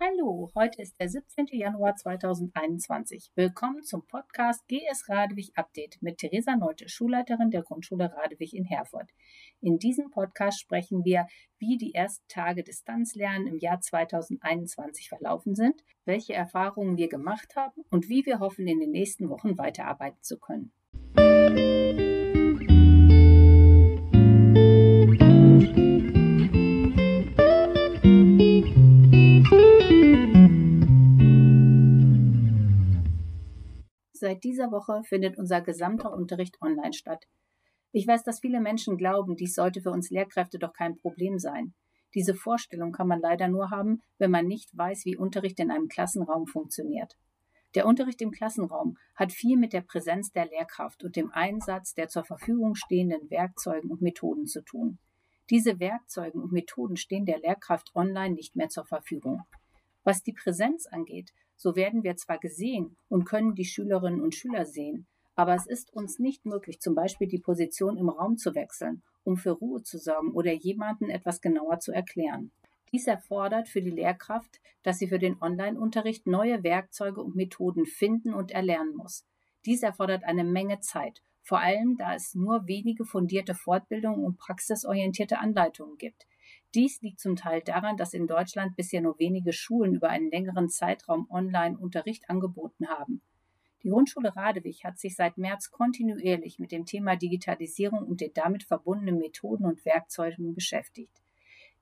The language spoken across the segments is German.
Hallo, heute ist der 17. Januar 2021. Willkommen zum Podcast GS Radewig Update mit Theresa Neute, Schulleiterin der Grundschule Radewig in Herford. In diesem Podcast sprechen wir, wie die ersten Tage Distanzlernen im Jahr 2021 verlaufen sind, welche Erfahrungen wir gemacht haben und wie wir hoffen, in den nächsten Wochen weiterarbeiten zu können. Seit dieser Woche findet unser gesamter Unterricht online statt. Ich weiß, dass viele Menschen glauben, dies sollte für uns Lehrkräfte doch kein Problem sein. Diese Vorstellung kann man leider nur haben, wenn man nicht weiß, wie Unterricht in einem Klassenraum funktioniert. Der Unterricht im Klassenraum hat viel mit der Präsenz der Lehrkraft und dem Einsatz der zur Verfügung stehenden Werkzeugen und Methoden zu tun. Diese Werkzeuge und Methoden stehen der Lehrkraft online nicht mehr zur Verfügung. Was die Präsenz angeht, so werden wir zwar gesehen und können die Schülerinnen und Schüler sehen, aber es ist uns nicht möglich, zum Beispiel die Position im Raum zu wechseln, um für Ruhe zu sorgen oder jemanden etwas genauer zu erklären. Dies erfordert für die Lehrkraft, dass sie für den Online-Unterricht neue Werkzeuge und Methoden finden und erlernen muss. Dies erfordert eine Menge Zeit, vor allem da es nur wenige fundierte Fortbildungen und praxisorientierte Anleitungen gibt. Dies liegt zum Teil daran, dass in Deutschland bisher nur wenige Schulen über einen längeren Zeitraum Online-Unterricht angeboten haben. Die Grundschule Radewig hat sich seit März kontinuierlich mit dem Thema Digitalisierung und den damit verbundenen Methoden und Werkzeugen beschäftigt.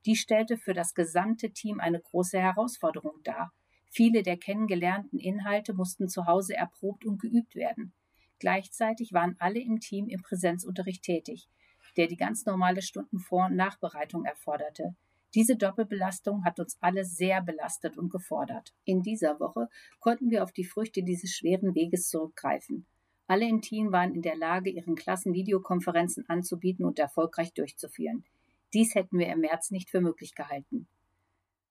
Dies stellte für das gesamte Team eine große Herausforderung dar. Viele der kennengelernten Inhalte mussten zu Hause erprobt und geübt werden. Gleichzeitig waren alle im Team im Präsenzunterricht tätig der die ganz normale Stundenvor- und Nachbereitung erforderte. Diese Doppelbelastung hat uns alle sehr belastet und gefordert. In dieser Woche konnten wir auf die Früchte dieses schweren Weges zurückgreifen. Alle im Team waren in der Lage, ihren Klassen Videokonferenzen anzubieten und erfolgreich durchzuführen. Dies hätten wir im März nicht für möglich gehalten.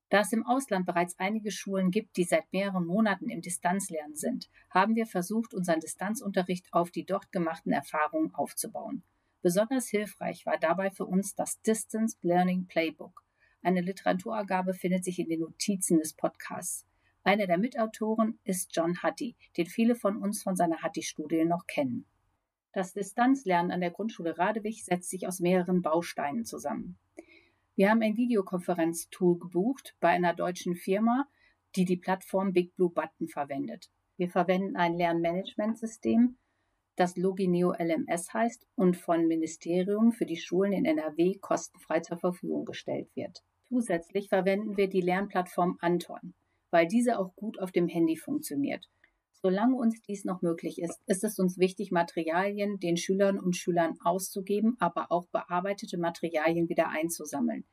Da es im Ausland bereits einige Schulen gibt, die seit mehreren Monaten im Distanzlernen sind, haben wir versucht, unseren Distanzunterricht auf die dort gemachten Erfahrungen aufzubauen. Besonders hilfreich war dabei für uns das Distance Learning Playbook. Eine Literaturangabe findet sich in den Notizen des Podcasts. Einer der Mitautoren ist John Hattie, den viele von uns von seiner Hattie-Studie noch kennen. Das Distanzlernen an der Grundschule Radewig setzt sich aus mehreren Bausteinen zusammen. Wir haben ein Videokonferenztool gebucht bei einer deutschen Firma, die die Plattform Big Blue Button verwendet. Wir verwenden ein Lernmanagementsystem, das Logineo LMS heißt und von Ministerium für die Schulen in NRW kostenfrei zur Verfügung gestellt wird. Zusätzlich verwenden wir die Lernplattform Anton, weil diese auch gut auf dem Handy funktioniert. Solange uns dies noch möglich ist, ist es uns wichtig, Materialien den Schülern und Schülern auszugeben, aber auch bearbeitete Materialien wieder einzusammeln.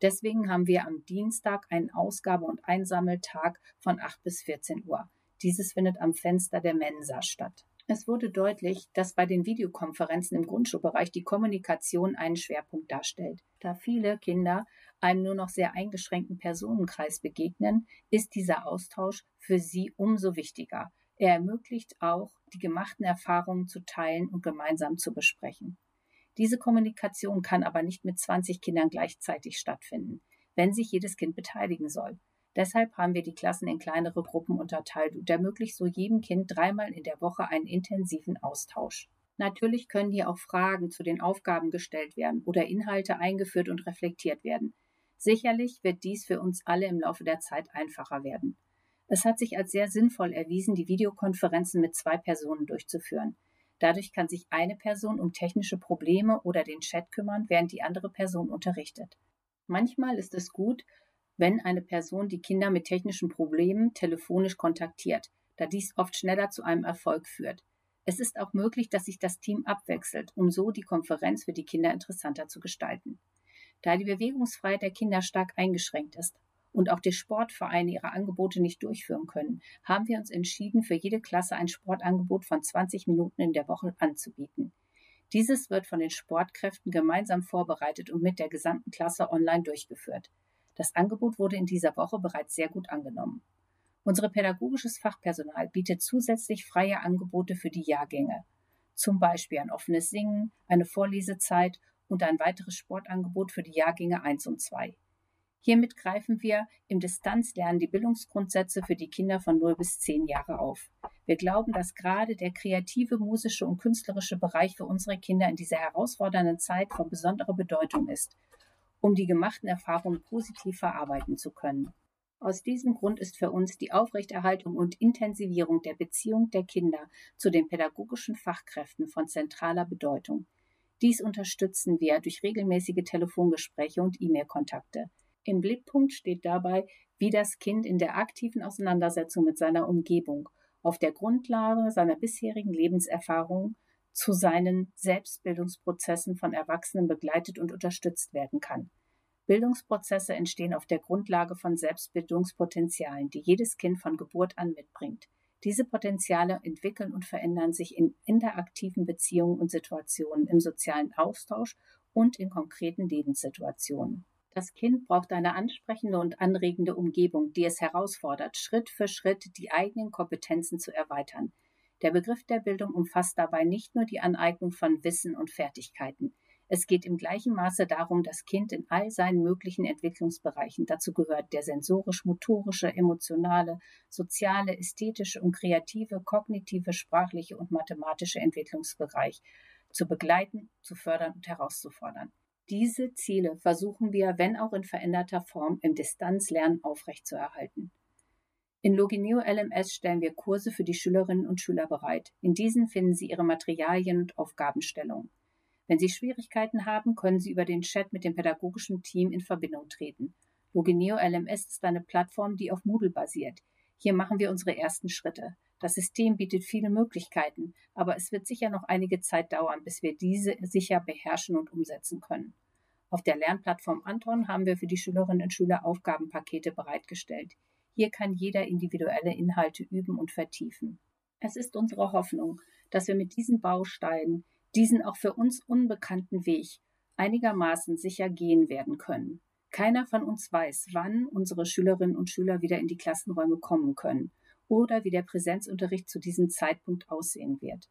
Deswegen haben wir am Dienstag einen Ausgabe- und Einsammeltag von 8 bis 14 Uhr. Dieses findet am Fenster der Mensa statt. Es wurde deutlich, dass bei den Videokonferenzen im Grundschulbereich die Kommunikation einen Schwerpunkt darstellt. Da viele Kinder einem nur noch sehr eingeschränkten Personenkreis begegnen, ist dieser Austausch für sie umso wichtiger. Er ermöglicht auch, die gemachten Erfahrungen zu teilen und gemeinsam zu besprechen. Diese Kommunikation kann aber nicht mit 20 Kindern gleichzeitig stattfinden, wenn sich jedes Kind beteiligen soll. Deshalb haben wir die Klassen in kleinere Gruppen unterteilt und ermöglicht so jedem Kind dreimal in der Woche einen intensiven Austausch. Natürlich können hier auch Fragen zu den Aufgaben gestellt werden oder Inhalte eingeführt und reflektiert werden. Sicherlich wird dies für uns alle im Laufe der Zeit einfacher werden. Es hat sich als sehr sinnvoll erwiesen, die Videokonferenzen mit zwei Personen durchzuführen. Dadurch kann sich eine Person um technische Probleme oder den Chat kümmern, während die andere Person unterrichtet. Manchmal ist es gut, wenn eine Person die Kinder mit technischen Problemen telefonisch kontaktiert, da dies oft schneller zu einem Erfolg führt. Es ist auch möglich, dass sich das Team abwechselt, um so die Konferenz für die Kinder interessanter zu gestalten. Da die Bewegungsfreiheit der Kinder stark eingeschränkt ist und auch die Sportvereine ihre Angebote nicht durchführen können, haben wir uns entschieden, für jede Klasse ein Sportangebot von 20 Minuten in der Woche anzubieten. Dieses wird von den Sportkräften gemeinsam vorbereitet und mit der gesamten Klasse online durchgeführt. Das Angebot wurde in dieser Woche bereits sehr gut angenommen. Unsere pädagogisches Fachpersonal bietet zusätzlich freie Angebote für die Jahrgänge, zum Beispiel ein offenes Singen, eine Vorlesezeit und ein weiteres Sportangebot für die Jahrgänge 1 und 2. Hiermit greifen wir im Distanzlernen die Bildungsgrundsätze für die Kinder von 0 bis 10 Jahre auf. Wir glauben, dass gerade der kreative, musische und künstlerische Bereich für unsere Kinder in dieser herausfordernden Zeit von besonderer Bedeutung ist, um die gemachten Erfahrungen positiv verarbeiten zu können. Aus diesem Grund ist für uns die Aufrechterhaltung und Intensivierung der Beziehung der Kinder zu den pädagogischen Fachkräften von zentraler Bedeutung. Dies unterstützen wir durch regelmäßige Telefongespräche und E-Mail-Kontakte. Im Blickpunkt steht dabei, wie das Kind in der aktiven Auseinandersetzung mit seiner Umgebung auf der Grundlage seiner bisherigen Lebenserfahrung zu seinen Selbstbildungsprozessen von Erwachsenen begleitet und unterstützt werden kann. Bildungsprozesse entstehen auf der Grundlage von Selbstbildungspotenzialen, die jedes Kind von Geburt an mitbringt. Diese Potenziale entwickeln und verändern sich in interaktiven Beziehungen und Situationen, im sozialen Austausch und in konkreten Lebenssituationen. Das Kind braucht eine ansprechende und anregende Umgebung, die es herausfordert, Schritt für Schritt die eigenen Kompetenzen zu erweitern. Der Begriff der Bildung umfasst dabei nicht nur die Aneignung von Wissen und Fertigkeiten. Es geht im gleichen Maße darum, das Kind in all seinen möglichen Entwicklungsbereichen, dazu gehört der sensorisch-motorische, emotionale, soziale, ästhetische und kreative, kognitive, sprachliche und mathematische Entwicklungsbereich, zu begleiten, zu fördern und herauszufordern. Diese Ziele versuchen wir, wenn auch in veränderter Form, im Distanzlernen aufrechtzuerhalten. In Logineo LMS stellen wir Kurse für die Schülerinnen und Schüler bereit. In diesen finden Sie Ihre Materialien und Aufgabenstellungen. Wenn Sie Schwierigkeiten haben, können Sie über den Chat mit dem pädagogischen Team in Verbindung treten. Logineo LMS ist eine Plattform, die auf Moodle basiert. Hier machen wir unsere ersten Schritte. Das System bietet viele Möglichkeiten, aber es wird sicher noch einige Zeit dauern, bis wir diese sicher beherrschen und umsetzen können. Auf der Lernplattform Anton haben wir für die Schülerinnen und Schüler Aufgabenpakete bereitgestellt. Hier kann jeder individuelle Inhalte üben und vertiefen. Es ist unsere Hoffnung, dass wir mit diesen Bausteinen diesen auch für uns unbekannten Weg einigermaßen sicher gehen werden können. Keiner von uns weiß, wann unsere Schülerinnen und Schüler wieder in die Klassenräume kommen können oder wie der Präsenzunterricht zu diesem Zeitpunkt aussehen wird.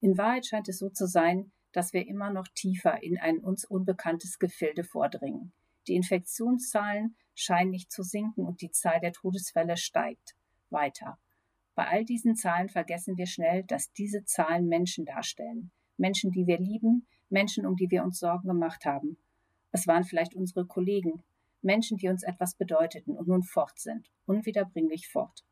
In Wahrheit scheint es so zu sein, dass wir immer noch tiefer in ein uns unbekanntes Gefilde vordringen. Die Infektionszahlen scheinen nicht zu sinken und die Zahl der Todesfälle steigt weiter. Bei all diesen Zahlen vergessen wir schnell, dass diese Zahlen Menschen darstellen. Menschen, die wir lieben, Menschen, um die wir uns Sorgen gemacht haben. Es waren vielleicht unsere Kollegen, Menschen, die uns etwas bedeuteten und nun fort sind, unwiederbringlich fort.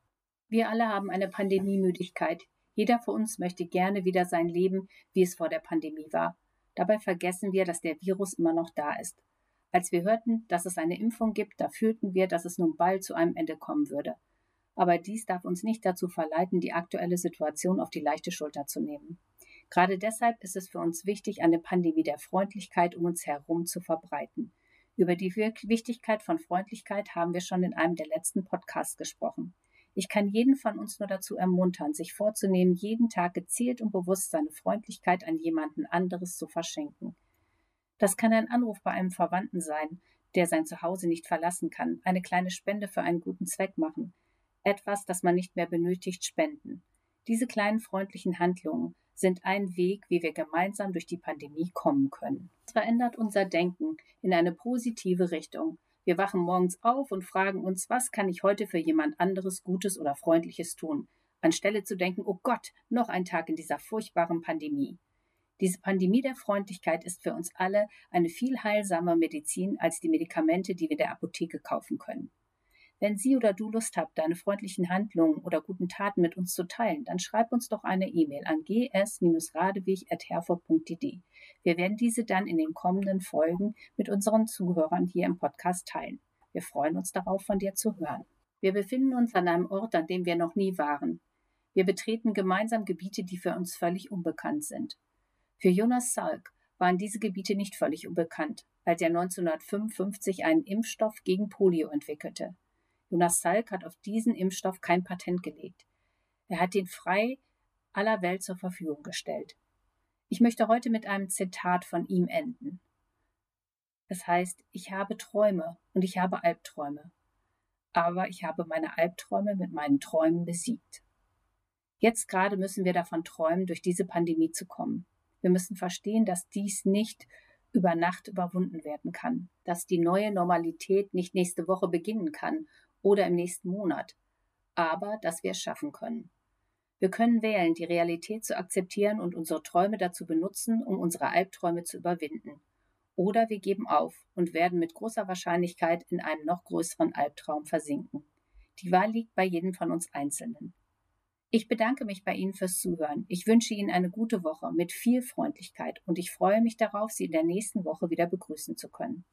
Wir alle haben eine Pandemiemüdigkeit, jeder von uns möchte gerne wieder sein Leben, wie es vor der Pandemie war. Dabei vergessen wir, dass der Virus immer noch da ist. Als wir hörten, dass es eine Impfung gibt, da fühlten wir, dass es nun bald zu einem Ende kommen würde. Aber dies darf uns nicht dazu verleiten, die aktuelle Situation auf die leichte Schulter zu nehmen. Gerade deshalb ist es für uns wichtig, eine Pandemie der Freundlichkeit um uns herum zu verbreiten. Über die Wichtigkeit von Freundlichkeit haben wir schon in einem der letzten Podcasts gesprochen. Ich kann jeden von uns nur dazu ermuntern, sich vorzunehmen, jeden Tag gezielt und bewusst seine Freundlichkeit an jemanden anderes zu verschenken. Das kann ein Anruf bei einem Verwandten sein, der sein Zuhause nicht verlassen kann, eine kleine Spende für einen guten Zweck machen, etwas, das man nicht mehr benötigt, spenden. Diese kleinen freundlichen Handlungen sind ein Weg, wie wir gemeinsam durch die Pandemie kommen können. Es verändert unser Denken in eine positive Richtung. Wir wachen morgens auf und fragen uns, was kann ich heute für jemand anderes Gutes oder Freundliches tun, anstelle zu denken, oh Gott, noch ein Tag in dieser furchtbaren Pandemie. Diese Pandemie der Freundlichkeit ist für uns alle eine viel heilsamer Medizin als die Medikamente, die wir der Apotheke kaufen können. Wenn Sie oder du Lust habt, deine freundlichen Handlungen oder guten Taten mit uns zu teilen, dann schreib uns doch eine E-Mail an gs-radewig.herford.de. Wir werden diese dann in den kommenden Folgen mit unseren Zuhörern hier im Podcast teilen. Wir freuen uns darauf, von dir zu hören. Wir befinden uns an einem Ort, an dem wir noch nie waren. Wir betreten gemeinsam Gebiete, die für uns völlig unbekannt sind. Für Jonas Salk waren diese Gebiete nicht völlig unbekannt, als er 1955 einen Impfstoff gegen Polio entwickelte. Jonas Salk hat auf diesen Impfstoff kein Patent gelegt. Er hat ihn frei aller Welt zur Verfügung gestellt. Ich möchte heute mit einem Zitat von ihm enden. Es heißt, ich habe Träume und ich habe Albträume, aber ich habe meine Albträume mit meinen Träumen besiegt. Jetzt gerade müssen wir davon träumen, durch diese Pandemie zu kommen. Wir müssen verstehen, dass dies nicht über Nacht überwunden werden kann, dass die neue Normalität nicht nächste Woche beginnen kann oder im nächsten Monat, aber dass wir es schaffen können. Wir können wählen, die Realität zu akzeptieren und unsere Träume dazu benutzen, um unsere Albträume zu überwinden. Oder wir geben auf und werden mit großer Wahrscheinlichkeit in einem noch größeren Albtraum versinken. Die Wahl liegt bei jedem von uns Einzelnen. Ich bedanke mich bei Ihnen fürs Zuhören. Ich wünsche Ihnen eine gute Woche mit viel Freundlichkeit und ich freue mich darauf, Sie in der nächsten Woche wieder begrüßen zu können.